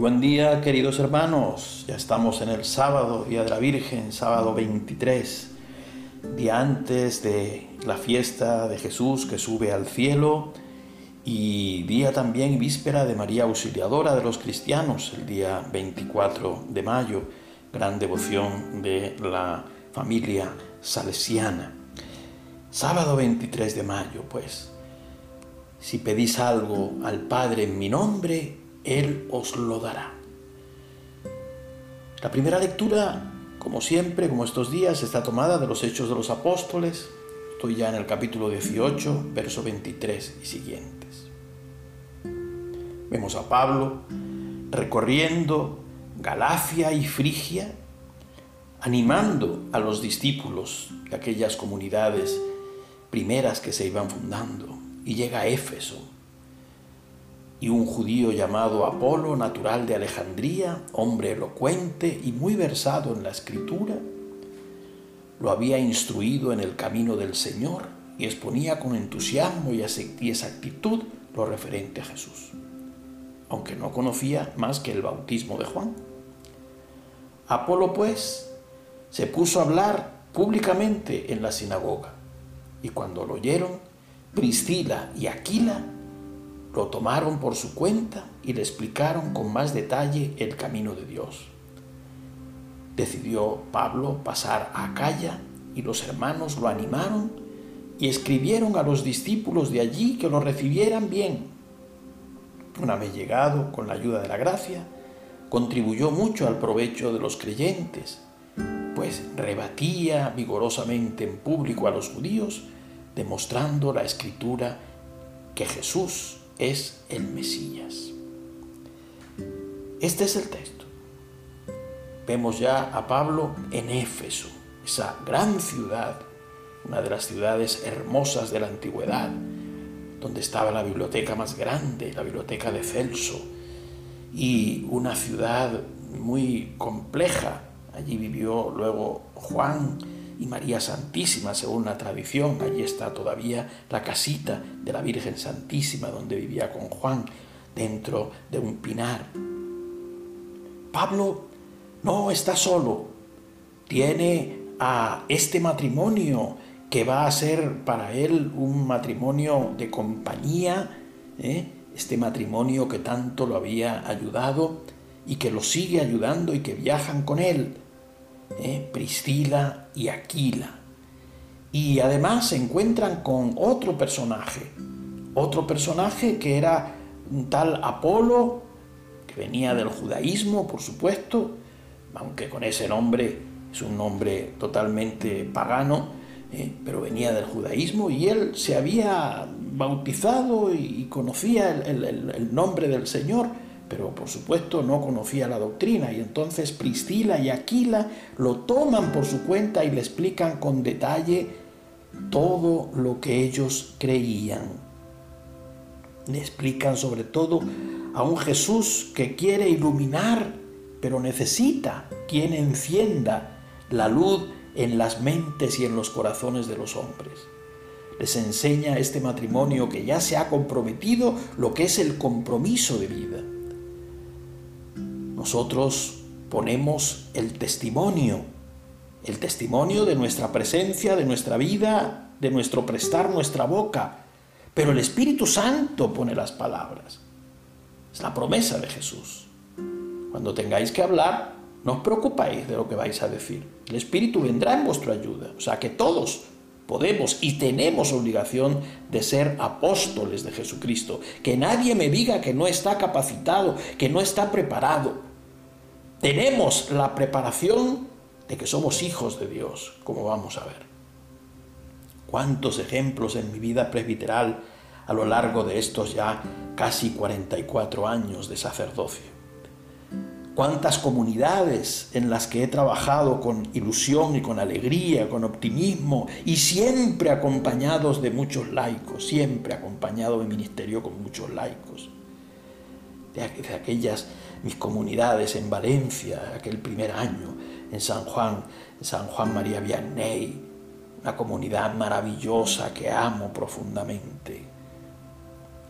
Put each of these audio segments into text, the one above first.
buen día, queridos hermanos. Ya estamos en el sábado, Día de la Virgen, sábado 23, día antes de la fiesta de Jesús que sube al cielo y día también víspera de María Auxiliadora de los cristianos, el día 24 de mayo, gran devoción de la familia salesiana. Sábado 23 de mayo, pues, si pedís algo al Padre en mi nombre, Él os lo dará. La primera lectura, como siempre, como estos días, está tomada de los Hechos de los Apóstoles. Estoy ya en el capítulo 18, verso 23 y siguientes. Vemos a Pablo recorriendo Galacia y Frigia, animando a los discípulos de aquellas comunidades primeras que se iban fundando y llega a Éfeso. Y un judío llamado Apolo, natural de Alejandría, hombre elocuente y muy versado en la escritura, lo había instruido en el camino del Señor y exponía con entusiasmo y exactitud lo referente a Jesús, aunque no conocía más que el bautismo de Juan. Apolo, pues, se puso a hablar públicamente en la sinagoga, y cuando lo oyeron, Priscila y Aquila lo tomaron por su cuenta y le explicaron con más detalle el camino de Dios. Decidió Pablo pasar a Acaya y los hermanos lo animaron y escribieron a los discípulos de allí que lo recibieran bien. Una vez llegado, con la ayuda de la gracia, contribuyó mucho al provecho de los creyentes, pues rebatía vigorosamente en público a los judíos demostrando la escritura que Jesús es el Mesías. Este es el texto. Vemos ya a Pablo en Éfeso, esa gran ciudad, una de las ciudades hermosas de la antigüedad, donde estaba la biblioteca más grande, la biblioteca de Celso, y una ciudad muy compleja. Allí vivió luego Juan, y María Santísima, según la tradición. Allí está todavía la casita de la Virgen Santísima donde vivía con Juan, dentro de un pinar. Pablo no está solo, tiene a este matrimonio que va a ser para él un matrimonio de compañía, ¿eh? este matrimonio que tanto lo había ayudado y que lo sigue ayudando y que viajan con él. ¿Eh? Priscila y Aquila. Y además se encuentran con otro personaje, otro personaje que era un tal Apolo, que venía del judaísmo, por supuesto, aunque con ese nombre es un nombre totalmente pagano, ¿eh? pero venía del judaísmo y él se había bautizado y conocía el nombre del Señor pero por supuesto no conocía la doctrina y entonces Priscila y Aquila lo toman por su cuenta y le explican con detalle todo lo que ellos creían. Le explican sobre todo a un Jesús que quiere iluminar, pero necesita quien encienda la luz en las mentes y en los corazones de los hombres. Les enseña este matrimonio que ya se ha comprometido lo que es el compromiso de vida nosotros ponemos el testimonio, el testimonio de nuestra presencia, de nuestra vida, de nuestro prestar nuestra boca, pero el Espíritu Santo pone las palabras. Es la promesa de Jesús. Cuando tengáis que hablar, no os preocupáis de lo que vais a decir. El Espíritu vendrá en vuestra ayuda. O sea que todos podemos y tenemos obligación de ser apóstoles de Jesucristo. Que nadie me diga que no está capacitado, que no está preparado tenemos la preparación de que somos hijos de Dios, como vamos a ver. ¿Cuántos ejemplos en mi vida presbiteral a lo largo de estos ya casi 44 años de sacerdocio? cuántas comunidades en las que he trabajado con ilusión y con alegría, con optimismo y siempre acompañados de muchos laicos, siempre acompañado de ministerio con muchos laicos, de, aquellas mis comunidades en Valencia, aquel primer año, en San Juan, San Juan María Vianney, una comunidad maravillosa que amo profundamente.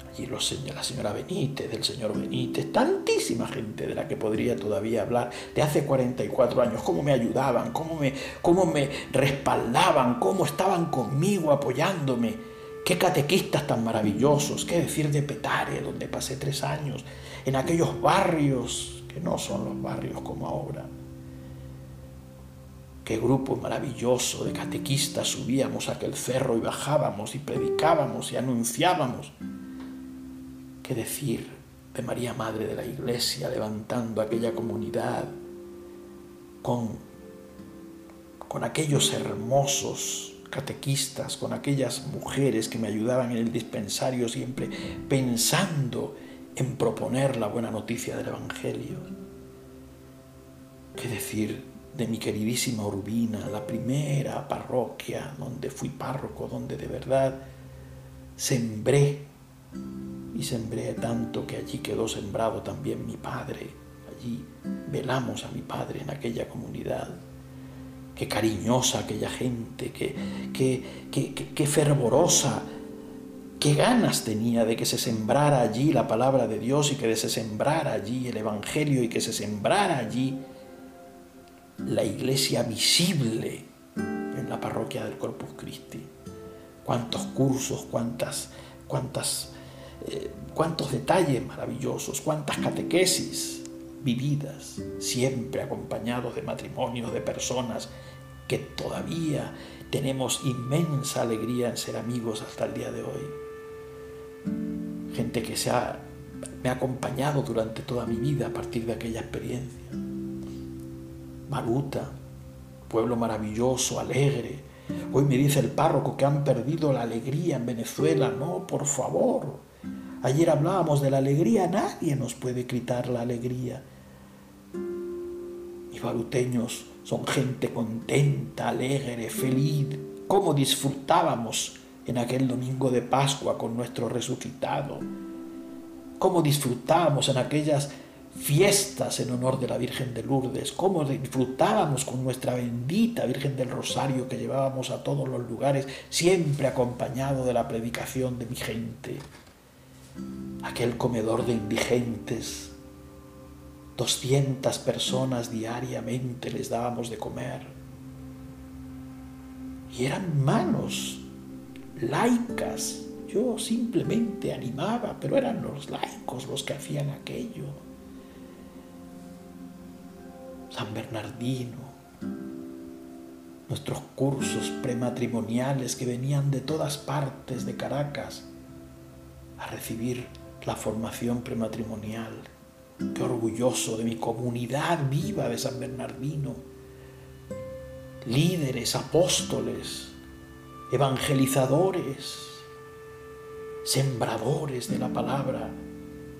allí los, la señora Benítez, del señor Benítez, tantísima gente de la que podría todavía hablar, de hace 44 años, cómo me ayudaban, cómo me, cómo me respaldaban, cómo estaban conmigo apoyándome. Qué catequistas tan maravillosos, qué decir de Petare, donde pasé tres años, en aquellos barrios que no son los barrios como ahora. Qué grupo maravilloso de catequistas subíamos a aquel cerro y bajábamos y predicábamos y anunciábamos. Qué decir de María Madre de la Iglesia levantando aquella comunidad con, con aquellos hermosos catequistas, con aquellas mujeres que me ayudaban en el dispensario siempre pensando en proponer la buena noticia del Evangelio. ¿Qué decir de mi queridísima Urbina, la primera parroquia donde fui párroco, donde de verdad sembré y sembré tanto que allí quedó sembrado también mi padre. Allí velamos a mi padre en aquella comunidad. Qué cariñosa aquella gente, qué, qué, qué, qué fervorosa qué ganas tenía de que se sembrara allí la palabra de Dios y que se sembrara allí el Evangelio y que se sembrara allí la iglesia visible en la parroquia del Corpus Christi. Cuántos cursos, cuántas, cuántas, eh, cuántos detalles maravillosos, cuántas catequesis vividas, siempre acompañados de matrimonios de personas que todavía tenemos inmensa alegría en ser amigos hasta el día de hoy gente que se ha, me ha acompañado durante toda mi vida a partir de aquella experiencia. Maruta, pueblo maravilloso, alegre. Hoy me dice el párroco que han perdido la alegría en Venezuela. No, por favor. Ayer hablábamos de la alegría, nadie nos puede quitar la alegría. Mis baruteños son gente contenta, alegre, feliz. ¿Cómo disfrutábamos en aquel domingo de Pascua con nuestro resucitado. Cómo disfrutábamos en aquellas fiestas en honor de la Virgen de Lourdes, cómo disfrutábamos con nuestra bendita Virgen del Rosario que llevábamos a todos los lugares, siempre acompañado de la predicación de mi gente. Aquel comedor de indigentes, 200 personas diariamente les dábamos de comer. Y eran manos laicas. Yo simplemente animaba, pero eran los laicos los que hacían aquello. San Bernardino, nuestros cursos prematrimoniales que venían de todas partes de Caracas a recibir la formación prematrimonial. Qué orgulloso de mi comunidad viva de San Bernardino. Líderes, apóstoles, evangelizadores, sembradores de la palabra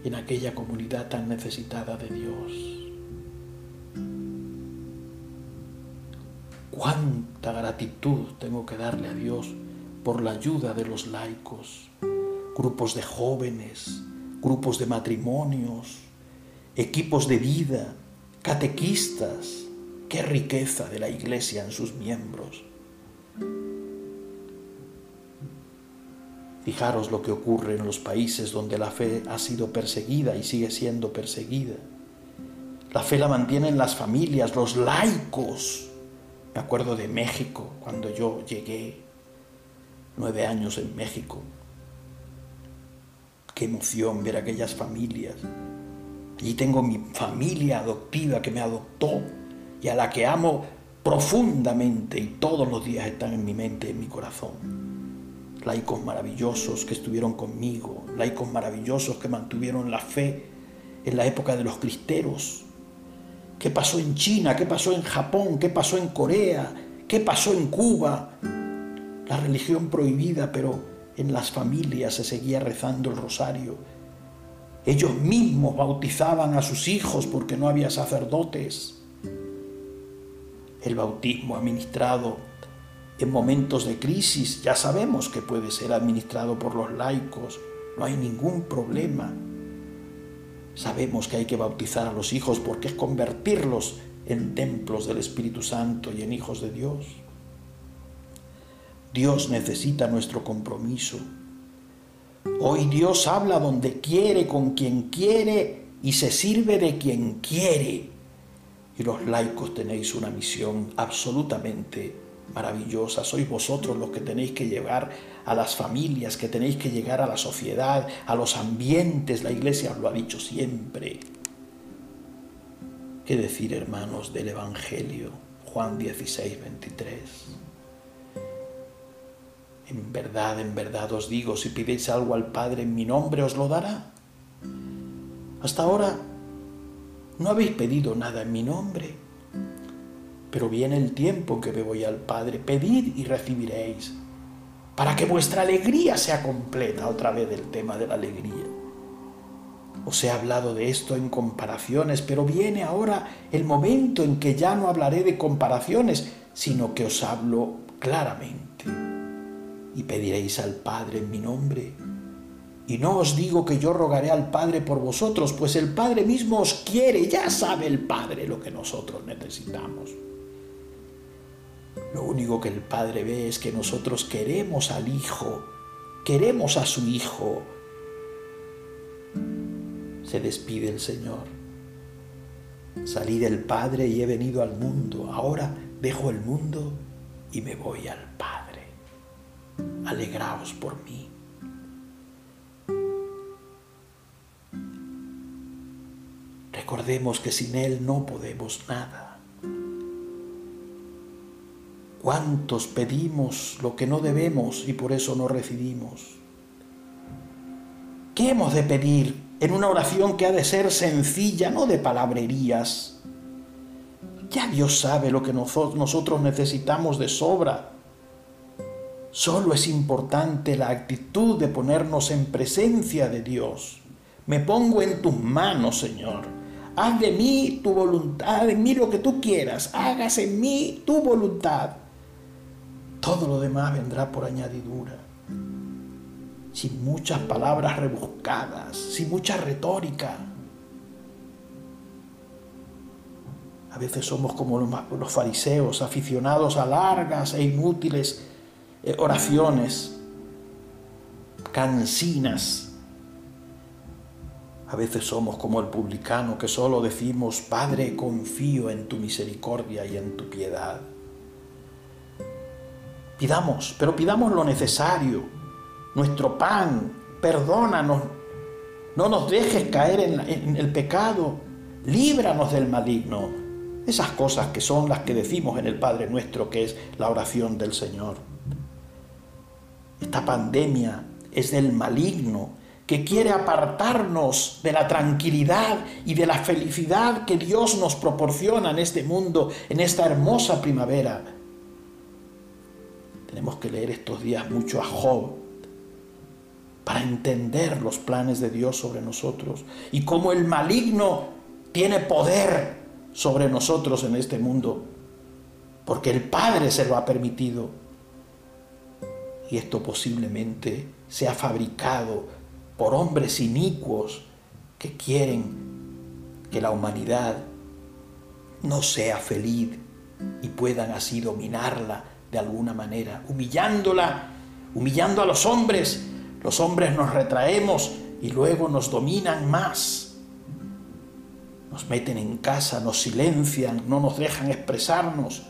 en aquella comunidad tan necesitada de Dios. Cuánta gratitud tengo que darle a Dios por la ayuda de los laicos, grupos de jóvenes, grupos de matrimonios, equipos de vida, catequistas. Qué riqueza de la iglesia en sus miembros. Fijaros lo que ocurre en los países donde la fe ha sido perseguida y sigue siendo perseguida. La fe la mantienen las familias, los laicos. Me acuerdo de México, cuando yo llegué, nueve años en México. Qué emoción ver aquellas familias. Allí tengo mi familia adoptiva que me adoptó y a la que amo profundamente y todos los días están en mi mente, en mi corazón laicos maravillosos que estuvieron conmigo, laicos maravillosos que mantuvieron la fe en la época de los cristeros. ¿Qué pasó en China? ¿Qué pasó en Japón? ¿Qué pasó en Corea? ¿Qué pasó en Cuba? La religión prohibida, pero en las familias se seguía rezando el rosario. Ellos mismos bautizaban a sus hijos porque no había sacerdotes. El bautismo administrado en momentos de crisis ya sabemos que puede ser administrado por los laicos, no hay ningún problema. Sabemos que hay que bautizar a los hijos porque es convertirlos en templos del Espíritu Santo y en hijos de Dios. Dios necesita nuestro compromiso. Hoy Dios habla donde quiere, con quien quiere y se sirve de quien quiere. Y los laicos tenéis una misión absolutamente maravillosa. Sois vosotros los que tenéis que llegar a las familias, que tenéis que llegar a la sociedad, a los ambientes. La Iglesia os lo ha dicho siempre. ¿Qué decir, hermanos, del Evangelio? Juan 16, 23. En verdad, en verdad os digo, si pidéis algo al Padre en mi nombre, os lo dará. Hasta ahora no habéis pedido nada en mi nombre, pero viene el tiempo en que me voy al Padre. Pedid y recibiréis, para que vuestra alegría sea completa, otra vez el tema de la alegría. Os he hablado de esto en comparaciones, pero viene ahora el momento en que ya no hablaré de comparaciones, sino que os hablo claramente. Y pediréis al Padre en mi nombre. Y no os digo que yo rogaré al Padre por vosotros, pues el Padre mismo os quiere, ya sabe el Padre lo que nosotros necesitamos. Lo único que el Padre ve es que nosotros queremos al Hijo, queremos a su Hijo, se despide el Señor. Salí del Padre y he venido al mundo. Ahora dejo el mundo y me voy al Padre. Alegraos por mí. Recordemos que sin Él no podemos nada. ¿Cuántos pedimos lo que no debemos y por eso no recibimos? ¿Qué hemos de pedir en una oración que ha de ser sencilla, no de palabrerías. Ya Dios sabe lo que nosotros necesitamos de sobra. Solo es importante la actitud de ponernos en presencia de Dios. Me pongo en tus manos, Señor. Haz de mí tu voluntad, de mí lo que tú quieras. Hagas en mí tu voluntad. Todo lo demás vendrá por añadidura sin muchas palabras rebuscadas, sin mucha retórica. A veces somos como los fariseos, aficionados a largas e inútiles eh, oraciones, cansinas. A veces somos como el publicano que solo decimos, Padre, confío en tu misericordia y en tu piedad. Pidamos, pero pidamos lo necesario, nuestro pan, perdónanos, no nos dejes caer en, el pecado, líbranos del maligno. Esas cosas que son las que decimos en el Padre nuestro, que es la oración del Señor. Esta pandemia es del maligno que quiere apartarnos de la tranquilidad y de la felicidad que Dios nos proporciona en este mundo, en esta hermosa primavera. Tenemos que leer estos días mucho a Job, para entender los planes de Dios sobre nosotros y cómo el maligno tiene poder sobre nosotros en este mundo, porque el Padre se lo ha permitido. Y esto posiblemente sea fabricado por hombres inicuos que quieren que la humanidad no sea feliz y puedan así dominarla de alguna manera, humillándola, humillando a los hombres los hombres nos retraemos y luego nos dominan más. Nos meten en casa, nos silencian, no nos dejan expresarnos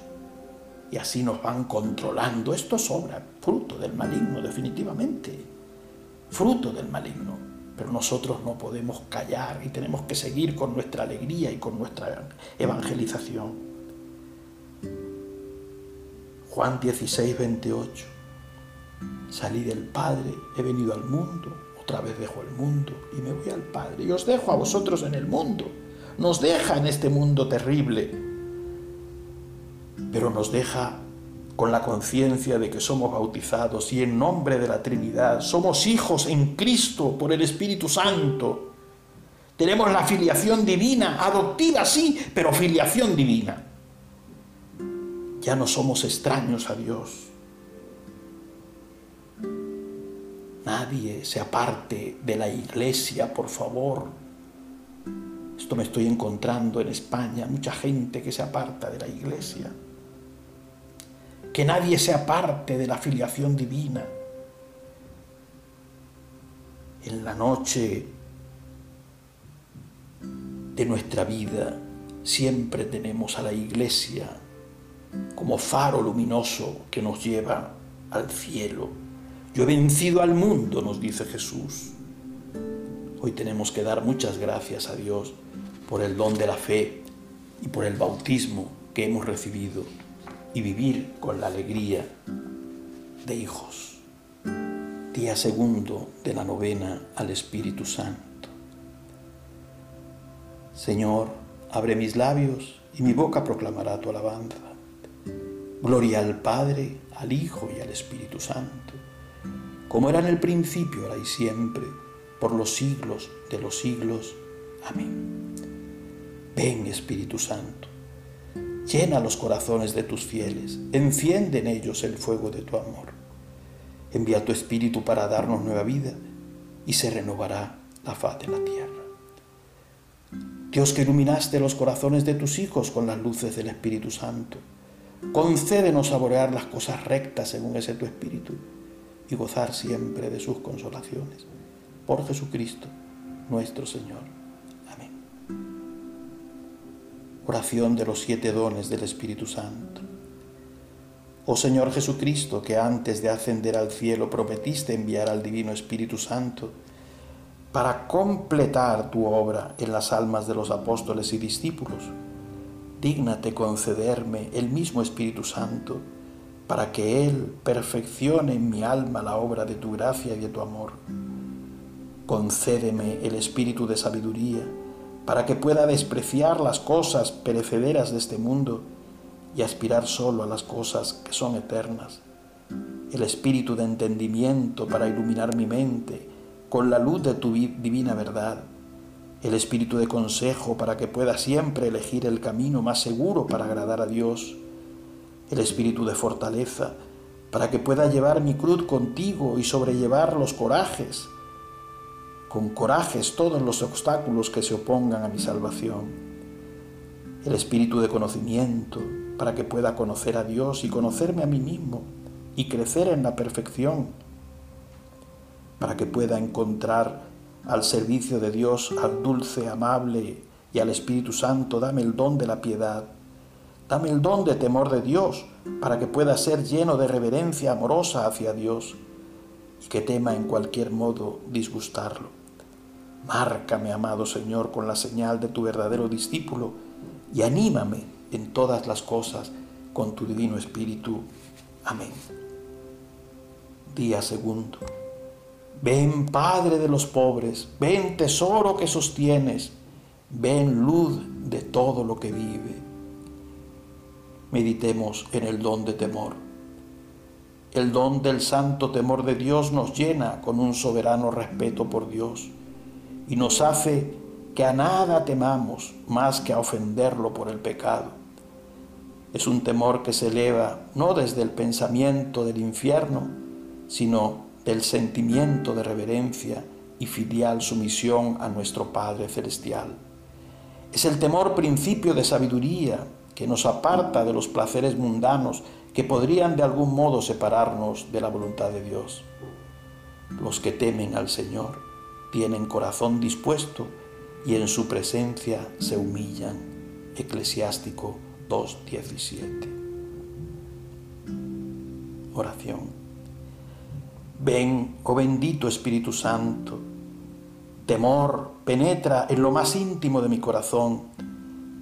y así nos van controlando. Esto es fruto del maligno, definitivamente. Fruto del maligno. Pero nosotros no podemos callar y tenemos que seguir con nuestra alegría y con nuestra evangelización. Juan 16, 28. Salí del Padre, he venido al mundo, otra vez dejo el mundo y me voy al Padre. Y os dejo a vosotros en el mundo. Nos deja en este mundo terrible, pero nos deja con la conciencia de que somos bautizados y en nombre de la Trinidad somos hijos en Cristo por el Espíritu Santo. Tenemos la filiación divina, adoptiva sí, pero filiación divina. Ya no somos extraños a Dios Nadie se aparte de la iglesia, por favor. Esto me estoy encontrando en España, mucha gente que se aparta de la iglesia. Que nadie se aparte de la filiación divina. en la noche de nuestra vida siempre tenemos a la iglesia como faro luminoso que nos lleva al cielo. Yo he vencido al mundo, nos dice Jesús. Hoy tenemos que dar muchas gracias a Dios por el don de la fe y por el bautismo que hemos recibido y vivir con la alegría de hijos. Día segundo de la novena al Espíritu Santo. Señor, abre mis labios y mi boca proclamará tu alabanza. Gloria al Padre, al Hijo y al Espíritu Santo, como era en el principio, ahora y siempre, por los siglos de los siglos. Amén. Ven Espíritu Santo Llena los corazones de tus fieles, enciende en ellos el fuego de tu amor. Envía tu Espíritu para darnos nueva vida y se renovará la faz de la tierra. Dios que iluminaste los corazones de tus hijos con las luces del Espíritu Santo, concédenos saborear las cosas rectas según ese tu Espíritu y gozar siempre de sus consolaciones. Por Jesucristo, nuestro Señor. Oración de los siete dones del Espíritu Santo. Oh Señor Jesucristo, que antes de ascender al cielo prometiste enviar al Divino Espíritu Santo para completar tu obra en las almas de los apóstoles y discípulos, dígnate concederme el mismo Espíritu Santo para que Él perfeccione en mi alma la obra de tu gracia y de tu amor. Concédeme el espíritu de sabiduría, para que pueda despreciar las cosas perecederas de este mundo y aspirar solo a las cosas que son eternas. El espíritu de entendimiento para iluminar mi mente con la luz de tu divina verdad. El espíritu de consejo para que pueda siempre elegir el camino más seguro para agradar a Dios. El espíritu de fortaleza para que pueda llevar mi cruz contigo y sobrellevar los corajes con corajes todos los obstáculos que se opongan a mi salvación. El espíritu de conocimiento para que pueda conocer a Dios y conocerme a mí mismo y crecer en la perfección. Para que pueda encontrar al servicio de Dios al dulce, amable y al Espíritu Santo, dame el don de la piedad. Dame el don de temor de Dios para que pueda ser lleno de reverencia amorosa hacia Dios y que tema en cualquier modo disgustarlo. Márcame, amado Señor, con la señal de tu verdadero discípulo y anímame en todas las cosas con tu divino Espíritu. Amén. Día segundo. Ven, Padre de los pobres, ven, tesoro que sostienes, ven, luz de todo lo que vive. Meditemos en el don de temor. El don del santo temor de Dios nos llena con un soberano respeto por Dios y nos hace que a nada temamos más que a ofenderlo por el pecado. Es un temor que se eleva no desde el pensamiento del infierno, sino del sentimiento de reverencia y filial sumisión a nuestro Padre Celestial. Es el temor principio de sabiduría que nos aparta de los placeres mundanos que podrían de algún modo separarnos de la voluntad de Dios. Los que temen al Señor tienen corazón dispuesto y en su presencia se humillan. Eclesiástico 2.17. Oración. Ven, oh bendito Espíritu Santo, temor penetra en lo más íntimo de mi corazón,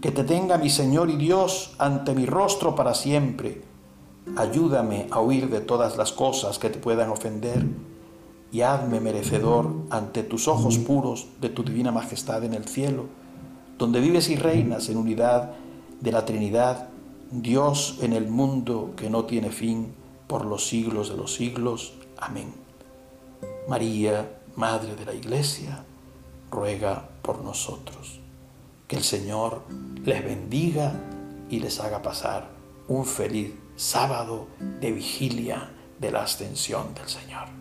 que te tenga mi Señor y Dios ante mi rostro para siempre. Ayúdame a huir de todas las cosas que te puedan ofender y hazme merecedor ante tus ojos puros de tu divina majestad en el cielo, donde vives y reinas en unidad de la Trinidad, Dios en el mundo que no tiene fin, por los siglos de los siglos. Amén. María, Madre de la Iglesia, ruega por nosotros. Que el Señor les bendiga y les haga pasar un feliz sábado de vigilia de la ascensión del Señor.